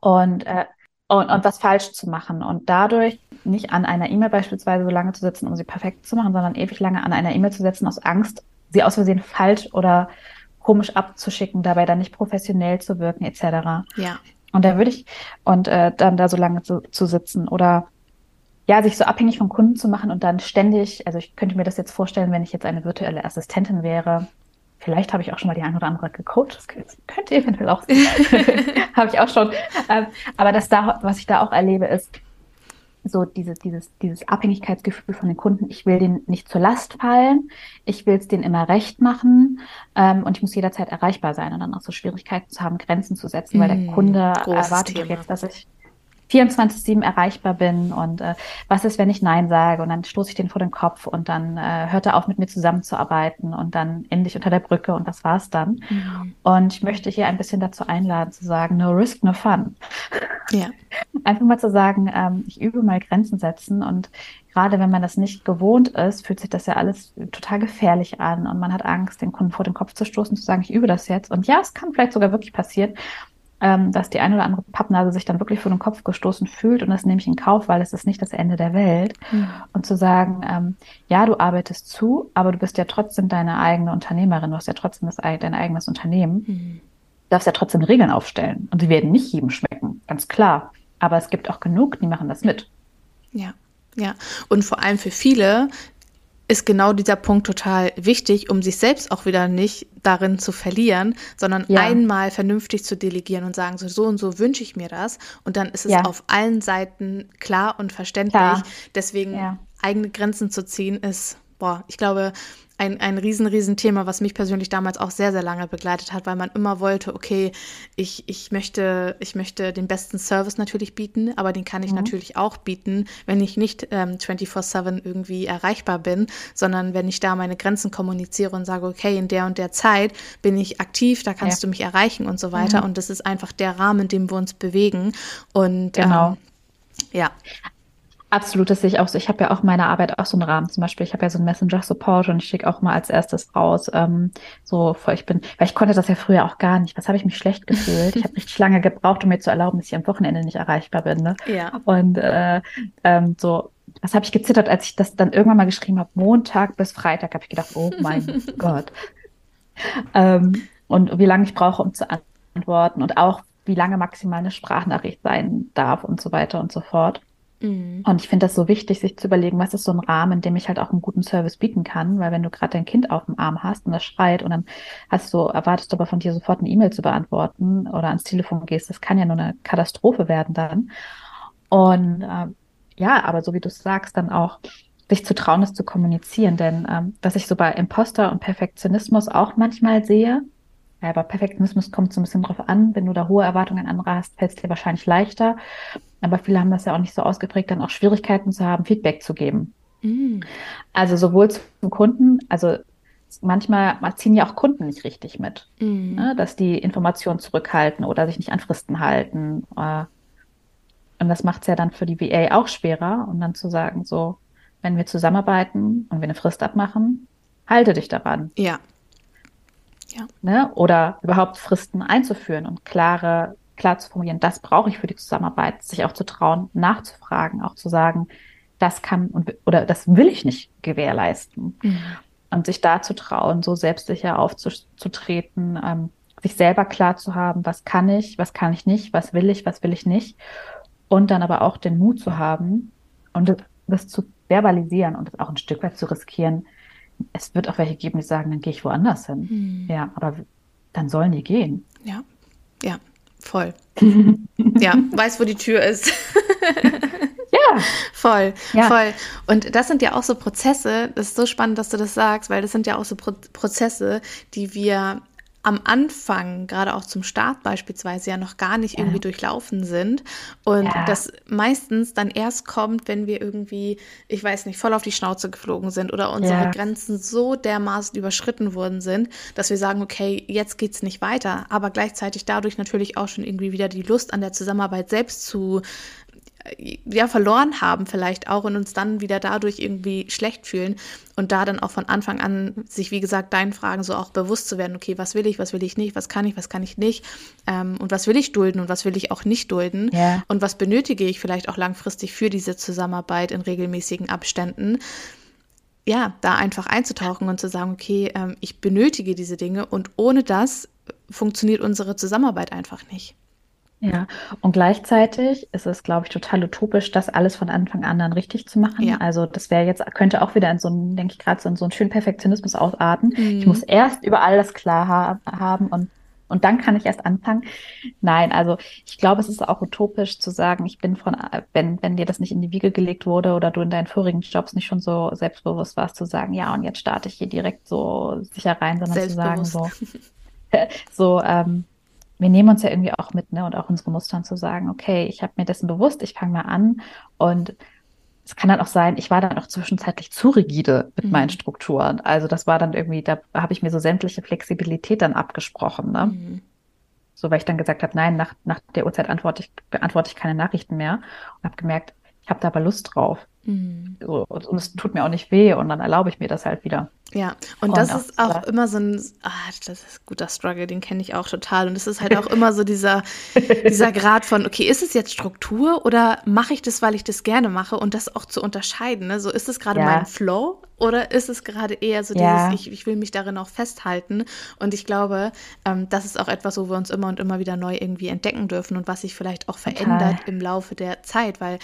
und, äh, und, und was falsch zu machen. Und dadurch nicht an einer E-Mail beispielsweise so lange zu sitzen, um sie perfekt zu machen, sondern ewig lange an einer E-Mail zu setzen aus Angst, sie aus Versehen falsch oder komisch abzuschicken, dabei dann nicht professionell zu wirken, etc. Ja. Und da würde ich, und äh, dann da so lange zu, zu sitzen oder ja, sich so abhängig von Kunden zu machen und dann ständig, also ich könnte mir das jetzt vorstellen, wenn ich jetzt eine virtuelle Assistentin wäre, Vielleicht habe ich auch schon mal die ein oder andere gecoacht. Das könnte eventuell auch sein. habe ich auch schon. Ähm, aber das da, was ich da auch erlebe, ist so dieses, dieses, dieses Abhängigkeitsgefühl von den Kunden. Ich will denen nicht zur Last fallen. Ich will es denen immer recht machen. Ähm, und ich muss jederzeit erreichbar sein und dann auch so Schwierigkeiten zu haben, Grenzen zu setzen, weil der mm, Kunde erwartet Thema. jetzt, dass ich 24-7 erreichbar bin und äh, was ist, wenn ich Nein sage und dann stoße ich den vor den Kopf und dann äh, hört er auf, mit mir zusammenzuarbeiten und dann endlich unter der Brücke und das war's dann. Mhm. Und ich möchte hier ein bisschen dazu einladen zu sagen, no risk, no fun. Ja. Einfach mal zu sagen, ähm, ich übe mal Grenzen setzen und gerade wenn man das nicht gewohnt ist, fühlt sich das ja alles total gefährlich an und man hat Angst, den Kunden vor den Kopf zu stoßen, zu sagen, ich übe das jetzt. Und ja, es kann vielleicht sogar wirklich passieren ähm, dass die eine oder andere Pappnase sich dann wirklich vor den Kopf gestoßen fühlt und das nehme ich in Kauf, weil es ist nicht das Ende der Welt. Mhm. Und zu sagen, ähm, ja, du arbeitest zu, aber du bist ja trotzdem deine eigene Unternehmerin, du hast ja trotzdem das, dein eigenes Unternehmen, mhm. darfst ja trotzdem Regeln aufstellen und sie werden nicht jedem schmecken, ganz klar. Aber es gibt auch genug, die machen das mit. Ja. Ja, und vor allem für viele, ist genau dieser Punkt total wichtig, um sich selbst auch wieder nicht darin zu verlieren, sondern ja. einmal vernünftig zu delegieren und sagen, so, so und so wünsche ich mir das. Und dann ist es ja. auf allen Seiten klar und verständlich. Klar. Deswegen ja. eigene Grenzen zu ziehen, ist, boah, ich glaube, ein, ein riesen, riesen Thema, was mich persönlich damals auch sehr, sehr lange begleitet hat, weil man immer wollte, okay, ich, ich, möchte, ich möchte den besten Service natürlich bieten, aber den kann ich mhm. natürlich auch bieten, wenn ich nicht ähm, 24-7 irgendwie erreichbar bin, sondern wenn ich da meine Grenzen kommuniziere und sage, okay, in der und der Zeit bin ich aktiv, da kannst ja. du mich erreichen und so weiter. Mhm. Und das ist einfach der Rahmen, in dem wir uns bewegen. Und genau. Ähm, ja. Absolut, das sehe ich auch so. Ich habe ja auch meine Arbeit auch so einen Rahmen. Zum Beispiel, ich habe ja so einen Messenger-Support und ich schicke auch mal als erstes raus. Ähm, so, ich bin, weil ich konnte das ja früher auch gar nicht. Was habe ich mich schlecht gefühlt? ich habe richtig lange gebraucht, um mir zu erlauben, dass ich am Wochenende nicht erreichbar bin. Ne? Ja. Und äh, ähm, so, was habe ich gezittert, als ich das dann irgendwann mal geschrieben habe? Montag bis Freitag habe ich gedacht, oh mein Gott. Ähm, und wie lange ich brauche, um zu antworten und auch wie lange maximal eine Sprachnachricht sein darf und so weiter und so fort. Mhm. Und ich finde das so wichtig, sich zu überlegen, was ist so ein Rahmen, in dem ich halt auch einen guten Service bieten kann, weil wenn du gerade dein Kind auf dem Arm hast und das schreit und dann hast du, erwartest du aber von dir sofort eine E-Mail zu beantworten oder ans Telefon gehst, das kann ja nur eine Katastrophe werden dann. Und äh, ja, aber so wie du sagst, dann auch sich zu trauen, das zu kommunizieren. Denn ähm, was ich so bei Imposter und Perfektionismus auch manchmal sehe, ja, aber Perfektionismus kommt so ein bisschen drauf an. Wenn du da hohe Erwartungen an andere hast, fällt es dir wahrscheinlich leichter. Aber viele haben das ja auch nicht so ausgeprägt, dann auch Schwierigkeiten zu haben, Feedback zu geben. Mm. Also sowohl zum Kunden, also manchmal ziehen ja auch Kunden nicht richtig mit, mm. ne, dass die Informationen zurückhalten oder sich nicht an Fristen halten. Äh. Und das macht es ja dann für die VA auch schwerer, und dann zu sagen, so, wenn wir zusammenarbeiten und wir eine Frist abmachen, halte dich daran. Ja. Ja. Ne? Oder überhaupt Fristen einzuführen und klare, klar zu formulieren, das brauche ich für die Zusammenarbeit, sich auch zu trauen, nachzufragen, auch zu sagen, das kann und oder das will ich nicht gewährleisten. Mhm. Und sich da zu trauen, so selbstsicher aufzutreten, ähm, sich selber klar zu haben, was kann ich, was kann ich nicht, was will ich, was will ich nicht. Und dann aber auch den Mut zu haben und das zu verbalisieren und auch ein Stück weit zu riskieren, es wird auch welche geben, die sagen, dann gehe ich woanders hin. Hm. Ja, aber dann sollen die gehen. Ja, ja, voll. ja, weiß, wo die Tür ist. Ja, Voll, Ja. voll. Und das sind ja auch so Prozesse, das ist so spannend, dass du das sagst, weil das sind ja auch so Pro Prozesse, die wir am Anfang, gerade auch zum Start beispielsweise, ja noch gar nicht Ja. irgendwie durchlaufen sind. Und Ja. das meistens dann erst kommt, wenn wir irgendwie, ich weiß nicht, voll auf die Schnauze geflogen sind oder unsere Ja. Grenzen so dermaßen überschritten worden sind, dass wir sagen, okay, jetzt geht's nicht weiter. Aber gleichzeitig dadurch natürlich auch schon irgendwie wieder die Lust an der Zusammenarbeit selbst zu ja, verloren haben vielleicht auch und uns dann wieder dadurch irgendwie schlecht fühlen und da dann auch von Anfang an sich, wie gesagt, deinen Fragen so auch bewusst zu werden, okay, was will ich, was will ich nicht, was kann ich, was kann ich nicht ähm, und was will ich dulden und was will ich auch nicht dulden Ja. und was benötige ich vielleicht auch langfristig für diese Zusammenarbeit in regelmäßigen Abständen. Ja, da einfach einzutauchen und zu sagen, okay, ähm, ich benötige diese Dinge und ohne das funktioniert unsere Zusammenarbeit einfach nicht. Ja, und gleichzeitig ist es, glaube ich, total utopisch, das alles von Anfang an dann richtig zu machen. Ja. Also das wäre jetzt, könnte auch wieder in so einen, denke ich gerade, so in so einen schönen Perfektionismus ausarten. Ich Mhm. muss erst über all das klar ha haben und, und dann kann ich erst anfangen. Nein, also ich glaube, es ist auch utopisch zu sagen, ich bin von, wenn, wenn dir das nicht in die Wiege gelegt wurde oder du in deinen vorigen Jobs nicht schon so selbstbewusst warst, zu sagen, ja, und jetzt starte ich hier direkt so sicher rein, sondern zu sagen, so, so, ähm, wir nehmen uns ja irgendwie auch mit, ne, und auch unsere Mustern zu sagen, okay, ich habe mir dessen bewusst, ich fange mal an und es kann dann auch sein, ich war dann auch zwischenzeitlich zu rigide mit Mhm. meinen Strukturen. Also das war dann irgendwie, da habe ich mir so sämtliche Flexibilität dann abgesprochen, ne? Mhm. So, weil ich dann gesagt habe, nein, nach, nach der Uhrzeit antworte ich, beantworte ich keine Nachrichten mehr und habe gemerkt, ich habe da aber Lust drauf. Mhm. So, und, und es tut mir auch nicht weh und dann erlaube ich mir das halt wieder. Ja, und Und das auch ist auch immer so ein, ah, das ist ein guter Struggle, den kenne ich auch total. Und es ist halt auch immer so dieser, dieser Grad von, okay, ist es jetzt Struktur oder mache ich das, weil ich das gerne mache? Und das auch zu unterscheiden. Ne? So, ist es gerade Ja. mein Flow oder ist es gerade eher so Ja. dieses, ich, ich will mich darin auch festhalten? Und ich glaube, ähm, das ist auch etwas, wo wir uns immer und immer wieder neu irgendwie entdecken dürfen und was sich vielleicht auch verändert im Laufe der Zeit, weil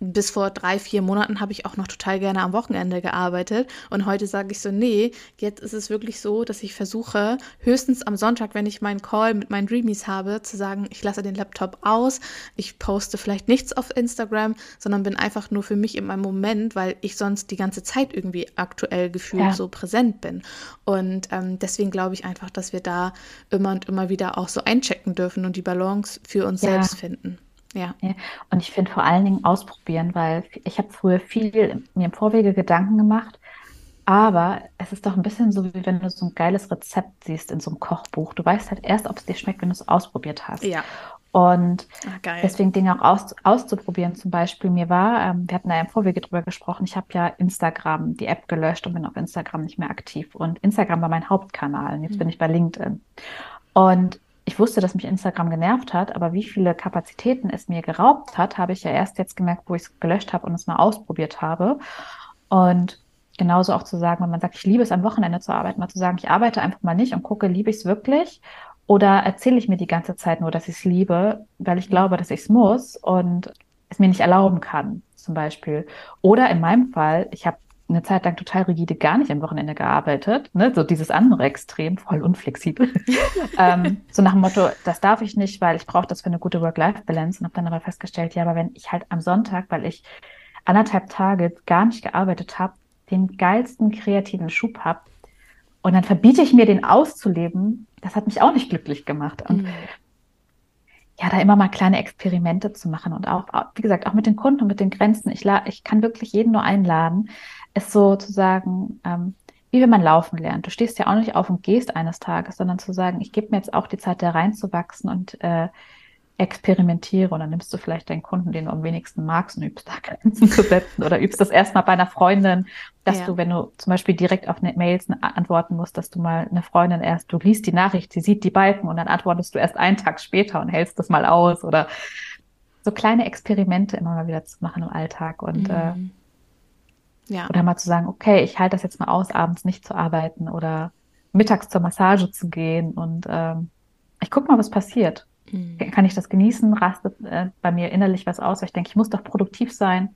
bis vor drei, vier Monaten habe ich auch noch total gerne am Wochenende gearbeitet. Und heute sage ich so, nee, jetzt ist es wirklich so, dass ich versuche, höchstens am Sonntag, wenn ich meinen Call mit meinen Dreamies habe, zu sagen, ich lasse den Laptop aus, ich poste vielleicht nichts auf Instagram, sondern bin einfach nur für mich in meinem Moment, weil ich sonst die ganze Zeit irgendwie aktuell gefühlt Ja. so präsent bin. Und ähm, deswegen glaube ich einfach, dass wir da immer und immer wieder auch so einchecken dürfen und die Balance für uns Ja. selbst finden. Ja. Ja, und ich finde vor allen Dingen ausprobieren, weil ich habe früher viel mir im Vorwege Gedanken gemacht, aber es ist doch ein bisschen so, wie wenn du so ein geiles Rezept siehst in so einem Kochbuch. Du weißt halt erst, ob es dir schmeckt, wenn du es ausprobiert hast. Ja. Und geil. deswegen Dinge auch aus, auszuprobieren. Zum Beispiel, mir war, ähm, wir hatten da ja im Vorwege drüber gesprochen, ich habe ja Instagram, die App gelöscht und bin auf Instagram nicht mehr aktiv. Und Instagram war mein Hauptkanal. Und jetzt bin ich bei LinkedIn. Und ich wusste, dass mich Instagram genervt hat, aber wie viele Kapazitäten es mir geraubt hat, habe ich ja erst jetzt gemerkt, wo ich es gelöscht habe und es mal ausprobiert habe. Und genauso auch zu sagen, wenn man sagt, ich liebe es am Wochenende zu arbeiten, mal zu sagen, ich arbeite einfach mal nicht und gucke, liebe ich es wirklich? Oder erzähle ich mir die ganze Zeit nur, dass ich es liebe, weil ich glaube, dass ich es muss und es mir nicht erlauben kann, zum Beispiel. Oder in meinem Fall, ich habe eine Zeit lang total rigide gar nicht am Wochenende gearbeitet, ne? so dieses andere Extrem, voll unflexibel. ähm, so nach dem Motto, das darf ich nicht, weil ich brauche das für eine gute Work-Life-Balance und habe dann aber festgestellt, ja, aber wenn ich halt am Sonntag, weil ich anderthalb Tage gar nicht gearbeitet habe, den geilsten kreativen Schub habe und dann verbiete ich mir, den auszuleben, das hat mich auch nicht glücklich gemacht. Und Mhm. Ja, da immer mal kleine Experimente zu machen und auch, wie gesagt, auch mit den Kunden und mit den Grenzen. Ich, ich kann wirklich jeden nur einladen, es so zu sagen, ähm, wie wenn man laufen lernt. Du stehst ja auch nicht auf und gehst eines Tages, sondern zu sagen, ich gebe mir jetzt auch die Zeit, da reinzuwachsen und äh, experimentiere. Und dann nimmst du vielleicht deinen Kunden, den du am wenigsten magst, und übst da Grenzen zu setzen oder übst das erstmal bei einer Freundin, dass Ja. du, wenn du zum Beispiel direkt auf eine Mails antworten musst, dass du mal eine Freundin erst, du liest die Nachricht, sie sieht die Balken und dann antwortest du erst einen Tag später und hältst das mal aus oder so kleine Experimente immer mal wieder zu machen im Alltag und äh, Mhm. Ja. oder mal zu sagen, okay, ich halte das jetzt mal aus, abends nicht zu arbeiten oder mittags zur Massage zu gehen und ähm, ich guck mal, was passiert. Mhm. Kann ich das genießen? Rastet äh, bei mir innerlich was aus? Weil ich denke, ich muss doch produktiv sein.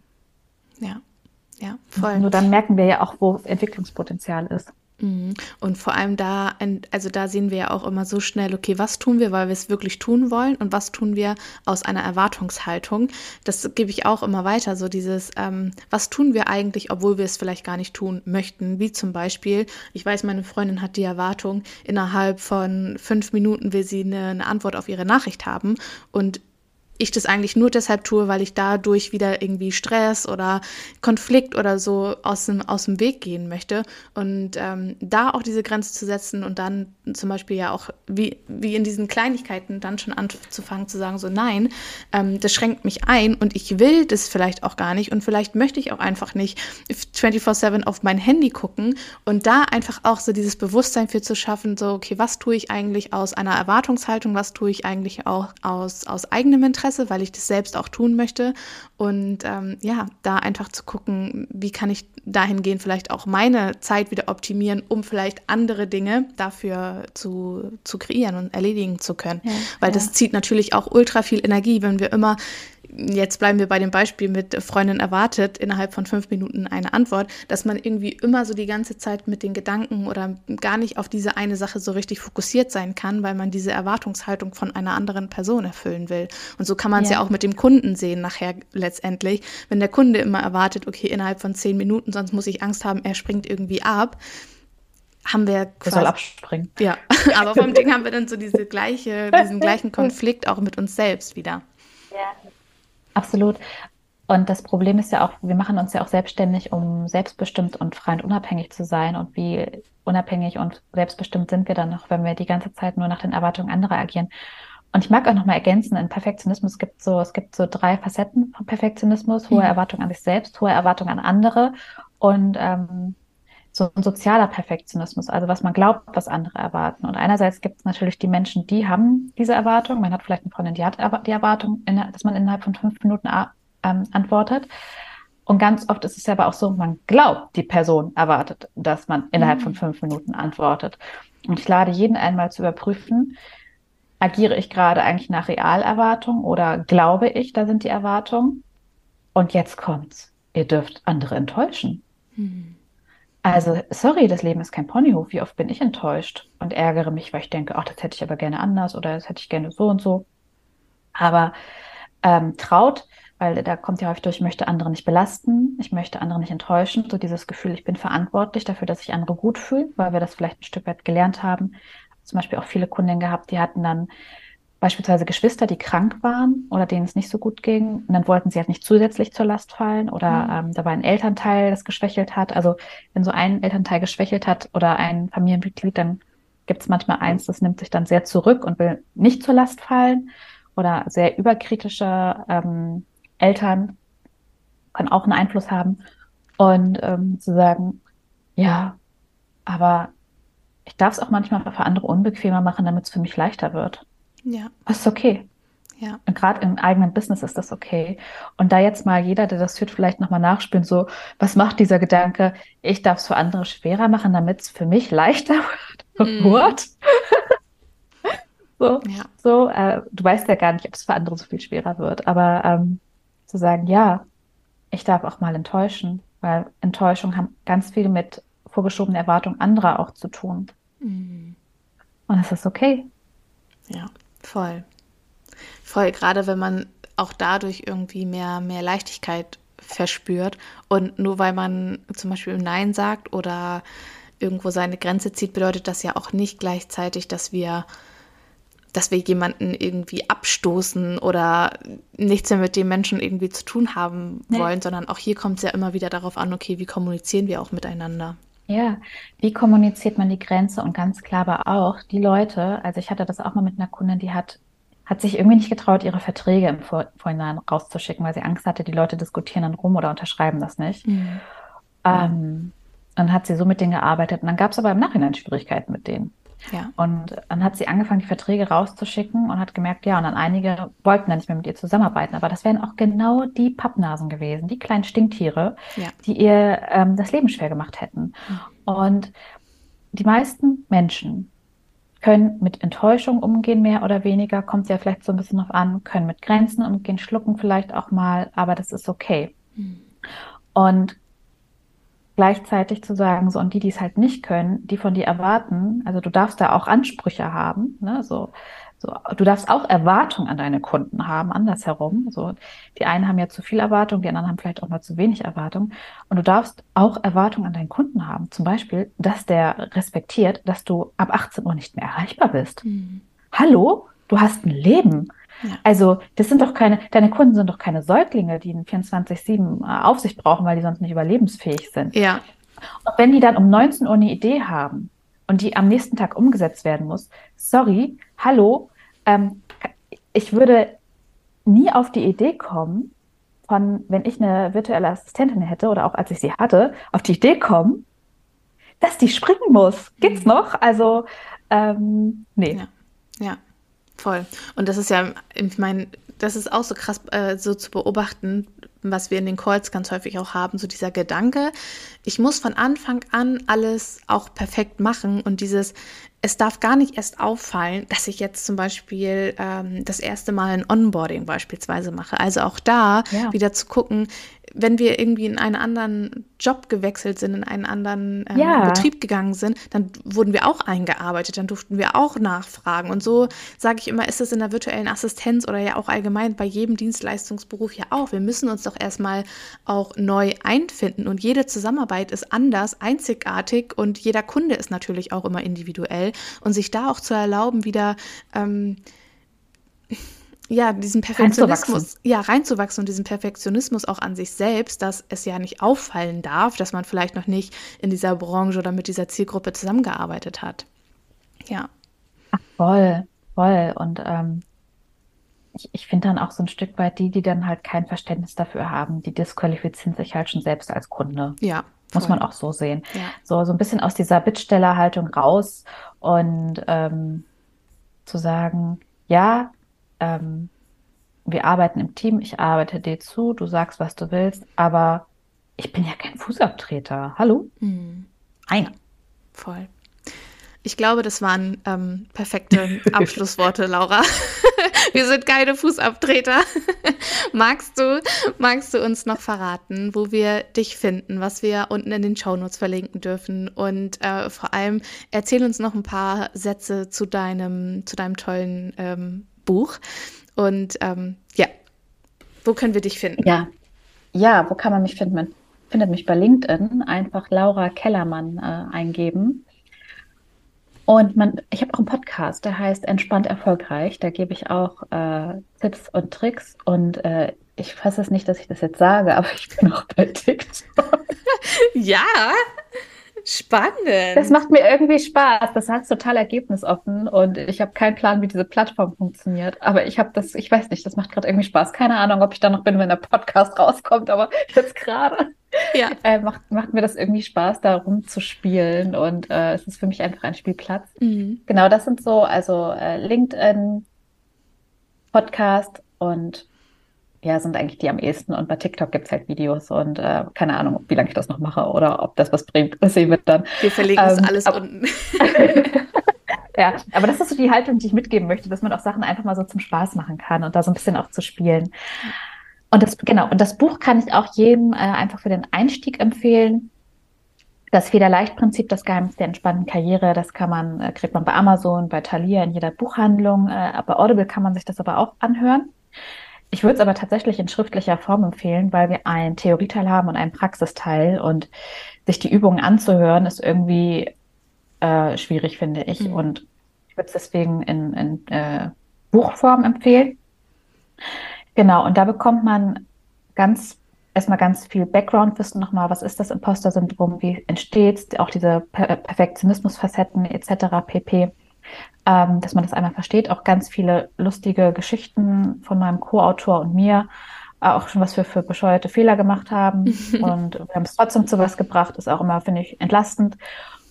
Ja. Ja, voll. Nur dann merken wir ja auch, wo Entwicklungspotenzial ist. Mhm. Und vor allem da, also da sehen wir ja auch immer so schnell, okay, was tun wir, weil wir es wirklich tun wollen und was tun wir aus einer Erwartungshaltung. Das gebe ich auch immer weiter, so dieses, ähm, was tun wir eigentlich, obwohl wir es vielleicht gar nicht tun möchten. Wie zum Beispiel, ich weiß, meine Freundin hat die Erwartung, innerhalb von fünf Minuten will sie eine, eine Antwort auf ihre Nachricht haben und ich das eigentlich nur deshalb tue, weil ich dadurch wieder irgendwie Stress oder Konflikt oder so aus dem, aus dem Weg gehen möchte. Und ähm, da auch diese Grenze zu setzen und dann zum Beispiel ja auch wie, wie in diesen Kleinigkeiten dann schon anzufangen zu sagen, so nein, ähm, das schränkt mich ein und ich will das vielleicht auch gar nicht und vielleicht möchte ich auch einfach nicht 24-7 auf mein Handy gucken und da einfach auch so dieses Bewusstsein für zu schaffen, so okay, was tue ich eigentlich aus einer Erwartungshaltung, was tue ich eigentlich auch aus, aus eigenem Interesse Interesse, weil ich das selbst auch tun möchte. Und ähm, ja, da einfach zu gucken, wie kann ich dahingehend vielleicht auch meine Zeit wieder optimieren, um vielleicht andere Dinge dafür zu, zu kreieren und erledigen zu können. Ja, weil ja. das zieht natürlich auch ultra viel Energie, wenn wir immer jetzt bleiben wir bei dem Beispiel mit Freundin erwartet innerhalb von fünf Minuten eine Antwort, dass man irgendwie immer so die ganze Zeit mit den Gedanken oder gar nicht auf diese eine Sache so richtig fokussiert sein kann, weil man diese Erwartungshaltung von einer anderen Person erfüllen will. Und so kann man es ja. ja auch mit dem Kunden sehen nachher letztendlich. Wenn der Kunde immer erwartet, okay, innerhalb von zehn Minuten, sonst muss ich Angst haben, er springt irgendwie ab, haben wir quasi, soll abspringen. Ja, aber vom Ding haben wir dann so diese gleiche, diesen gleichen Konflikt auch mit uns selbst wieder. Ja, Absolut. Und das Problem ist ja auch, wir machen uns ja auch selbstständig, um selbstbestimmt und frei und unabhängig zu sein. Und wie unabhängig und selbstbestimmt sind wir dann noch, wenn wir die ganze Zeit nur nach den Erwartungen anderer agieren? Und ich mag auch nochmal ergänzen, in Perfektionismus gibt so, es gibt so drei Facetten von Perfektionismus, hohe mhm. Erwartungen an sich selbst, hohe Erwartungen an andere und ähm, so ein sozialer Perfektionismus, also was man glaubt, was andere erwarten. Und einerseits gibt es natürlich die Menschen, die haben diese Erwartung. Man hat vielleicht eine Freundin, die hat die Erwartung, dass man innerhalb von fünf Minuten ähm, antwortet. Und ganz oft ist es ja aber auch so, man glaubt, die Person erwartet, dass man innerhalb mhm. von fünf Minuten antwortet. Und ich lade jeden einmal zu überprüfen, agiere ich gerade eigentlich nach Realerwartung oder glaube ich, da sind die Erwartungen? Und jetzt kommt's. Ihr dürft andere enttäuschen. Mhm. Also, sorry, das Leben ist kein Ponyhof. Wie oft bin ich enttäuscht und ärgere mich, weil ich denke, ach, das hätte ich aber gerne anders oder das hätte ich gerne so und so. Aber ähm, traut, weil da kommt ja häufig durch, ich möchte andere nicht belasten, ich möchte andere nicht enttäuschen. So dieses Gefühl, ich bin verantwortlich dafür, dass sich andere gut fühlen, weil wir das vielleicht ein Stück weit gelernt haben. Zum Beispiel auch viele Kundinnen gehabt, die hatten dann beispielsweise Geschwister, die krank waren oder denen es nicht so gut ging. Und dann wollten sie halt nicht zusätzlich zur Last fallen oder mhm. ähm, da war ein Elternteil, das geschwächelt hat. Also wenn so ein Elternteil geschwächelt hat oder ein Familienmitglied, dann gibt es manchmal eins, das nimmt sich dann sehr zurück und will nicht zur Last fallen. Oder sehr überkritische ähm, Eltern können auch einen Einfluss haben. Und ähm, zu sagen, ja, aber ich darf es auch manchmal für andere unbequemer machen, damit es für mich leichter wird. Ja. Das ist okay. Ja. Und gerade im eigenen Business ist das okay. Und da jetzt mal jeder, der das hört, vielleicht nochmal nachspielen, so, was macht dieser Gedanke, ich darf es für andere schwerer machen, damit es für mich leichter wird? Mm. so, ja. so äh, du weißt ja gar nicht, ob es für andere so viel schwerer wird. Aber ähm, zu sagen, ja, ich darf auch mal enttäuschen, weil Enttäuschung haben ganz viel mit vorgeschobenen Erwartungen anderer auch zu tun. Mm. Und es ist okay. Ja. Voll. Voll, gerade wenn man auch dadurch irgendwie mehr, mehr Leichtigkeit verspürt. Und nur weil man zum Beispiel Nein sagt oder irgendwo seine Grenze zieht, bedeutet das ja auch nicht gleichzeitig, dass wir, dass wir jemanden irgendwie abstoßen oder nichts mehr mit dem Menschen irgendwie zu tun haben wollen, nee. sondern auch hier kommt es ja immer wieder darauf an, okay, wie kommunizieren wir auch miteinander. Ja, wie kommuniziert man die Grenze? Und ganz klar aber auch die Leute, also ich hatte das auch mal mit einer Kundin, die hat, hat sich irgendwie nicht getraut, ihre Verträge im Vor Vorhinein rauszuschicken, weil sie Angst hatte, die Leute diskutieren dann rum oder unterschreiben das nicht. Mhm. Ähm, dann hat sie so mit denen gearbeitet und dann gab es aber im Nachhinein Schwierigkeiten mit denen. Ja. Und dann hat sie angefangen, die Verträge rauszuschicken und hat gemerkt, ja, und dann einige wollten dann nicht mehr mit ihr zusammenarbeiten. Aber das wären auch genau die Pappnasen gewesen, die kleinen Stinktiere, ja. die ihr ähm, das Leben schwer gemacht hätten. Mhm. Und die meisten Menschen können mit Enttäuschung umgehen, mehr oder weniger, kommt ja vielleicht so ein bisschen drauf an, können mit Grenzen umgehen, schlucken vielleicht auch mal, aber das ist okay. Mhm. Und gleichzeitig zu sagen, so und die, die es halt nicht können, die von dir erwarten, also du darfst da auch Ansprüche haben, ne, so, so, du darfst auch Erwartungen an deine Kunden haben, andersherum. So, die einen haben ja zu viel Erwartung, die anderen haben vielleicht auch mal zu wenig Erwartung. Und du darfst auch Erwartungen an deinen Kunden haben. Zum Beispiel, dass der respektiert, dass du ab 18 Uhr nicht mehr erreichbar bist. Mhm. Hallo? Du hast ein Leben. Ja. Also, das sind doch keine, deine Kunden sind doch keine Säuglinge, die einen 24-7 äh, Aufsicht brauchen, weil die sonst nicht überlebensfähig sind. Ja. Und wenn die dann um 19 Uhr eine Idee haben und die am nächsten Tag umgesetzt werden muss, sorry, hallo, ähm, ich würde nie auf die Idee kommen, von, wenn ich eine virtuelle Assistentin hätte oder auch als ich sie hatte, auf die Idee kommen, dass die springen muss. Geht's mhm. noch? Also, ähm, nee. Ja. ja. Voll. Und das ist ja, ich meine, das ist auch so krass äh, so zu beobachten, was wir in den Calls ganz häufig auch haben, so dieser Gedanke, ich muss von Anfang an alles auch perfekt machen und dieses, es darf gar nicht erst auffallen, dass ich jetzt zum Beispiel ähm, das erste Mal ein Onboarding beispielsweise mache. Also auch da ja. wieder zu gucken, wenn wir irgendwie in einen anderen Job gewechselt sind, in einen anderen ähm, ja. Betrieb gegangen sind, dann wurden wir auch eingearbeitet, dann durften wir auch nachfragen. Und so sage ich immer, ist es in der virtuellen Assistenz oder ja auch allgemein bei jedem Dienstleistungsberuf ja auch. Wir müssen uns doch erstmal auch neu einfinden und jede Zusammenarbeit ist anders, einzigartig und jeder Kunde ist natürlich auch immer individuell und sich da auch zu erlauben, wieder ähm, ja, diesen Perfektionismus, reinzuwachsen. ja, reinzuwachsen und diesen Perfektionismus auch an sich selbst, dass es ja nicht auffallen darf, dass man vielleicht noch nicht in dieser Branche oder mit dieser Zielgruppe zusammengearbeitet hat. Ja. Ach, voll, voll. Und ähm, ich, ich finde dann auch so ein Stück weit die, die dann halt kein Verständnis dafür haben, die disqualifizieren sich halt schon selbst als Kunde. Ja. Voll. Muss man auch so sehen. Ja. So, so ein bisschen aus dieser Bittstellerhaltung raus und ähm, zu sagen, ja, ähm, wir arbeiten im Team, ich arbeite dir zu, du sagst, was du willst, aber ich bin ja kein Fußabtreter. Hallo? Mhm. Einer. Voll. Ich glaube, das waren ähm, perfekte Abschlussworte, Laura. Wir sind keine Fußabtreter. magst du, magst du uns noch verraten, wo wir dich finden, was wir unten in den Shownotes verlinken dürfen? Und äh, vor allem erzähl uns noch ein paar Sätze zu deinem, zu deinem tollen ähm, Buch. Und ähm, ja, wo können wir dich finden? Ja, ja, wo kann man mich finden? Man findet mich bei LinkedIn. Einfach Laura Kellermann äh, eingeben. Und man, ich habe auch einen Podcast, der heißt Entspannt Erfolgreich. Da gebe ich auch äh, Tipps und Tricks. Und äh, ich fasse es nicht, dass ich das jetzt sage, aber ich bin auch bei TikTok. ja, Spannend. Das macht mir irgendwie Spaß. Das heißt total ergebnisoffen und ich habe keinen Plan, wie diese Plattform funktioniert. Aber ich habe das, ich weiß nicht, das macht gerade irgendwie Spaß. Keine Ahnung, ob ich da noch bin, wenn der Podcast rauskommt, aber jetzt gerade ja. äh, macht, macht mir das irgendwie Spaß, da rumzuspielen und äh, es ist für mich einfach ein Spielplatz. Mhm. Genau, das sind so, also äh, LinkedIn, Podcast und ja, sind eigentlich die am ehesten. Und bei TikTok gibt es halt Videos und äh, keine Ahnung, wie lange ich das noch mache oder ob das was bringt. Das sehen wir dann. Wir verlegen ähm, das alles aber, unten. ja, aber das ist so die Haltung, die ich mitgeben möchte, dass man auch Sachen einfach mal so zum Spaß machen kann und da so ein bisschen auch zu spielen. Und das, genau, und das Buch kann ich auch jedem äh, einfach für den Einstieg empfehlen. Das Federleicht-Prinzip, das Geheimnis der entspannten Karriere, das kann man, äh, kriegt man bei Amazon, bei Thalia, in jeder Buchhandlung. Äh, bei Audible kann man sich das aber auch anhören. Ich würde es aber tatsächlich in schriftlicher Form empfehlen, weil wir einen Theorieteil haben und einen Praxisteil und sich die Übungen anzuhören ist irgendwie äh, schwierig, finde ich. Mhm. Und ich würde es deswegen in, in äh, Buchform empfehlen. Genau, und da bekommt man ganz erstmal ganz viel Background-Wissen nochmal, was ist das Imposter-Syndrom, wie entsteht es, auch diese per Perfektionismus-Facetten etc. pp ähm, dass man das einmal versteht. Auch ganz viele lustige Geschichten von meinem Co-Autor und mir, äh, auch schon was wir für bescheuerte Fehler gemacht haben. und wir haben es trotzdem zu was gebracht, ist auch immer, finde ich, entlastend.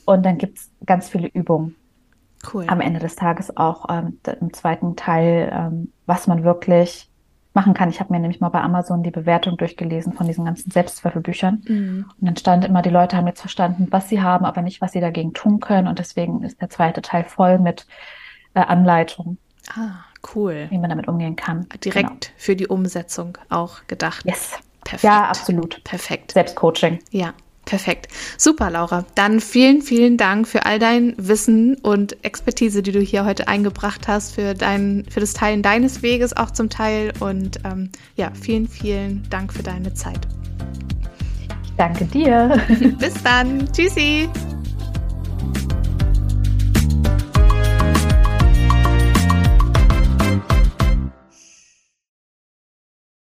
Und dann gibt es ganz viele Übungen. Cool. Am Ende des Tages auch ähm, im zweiten Teil, ähm, was man wirklich machen kann. Ich habe mir nämlich mal bei Amazon die Bewertung durchgelesen von diesen ganzen Selbstzweifelbüchern. Mhm. Und dann stand immer, die Leute haben jetzt verstanden, was sie haben, aber nicht, was sie dagegen tun können. Und deswegen ist der zweite Teil voll mit äh, Anleitungen. Ah, cool. Wie man damit umgehen kann. Direkt genau. für die Umsetzung auch gedacht. Yes. Perfekt. Ja, absolut. Perfekt. Selbstcoaching. Ja, Perfekt. Super, Laura. Dann vielen, vielen Dank für all dein Wissen und Expertise, die du hier heute eingebracht hast, für, dein, für das Teilen deines Weges auch zum Teil. Und ähm, ja, vielen, vielen Dank für deine Zeit. Danke dir. Bis dann. Tschüssi.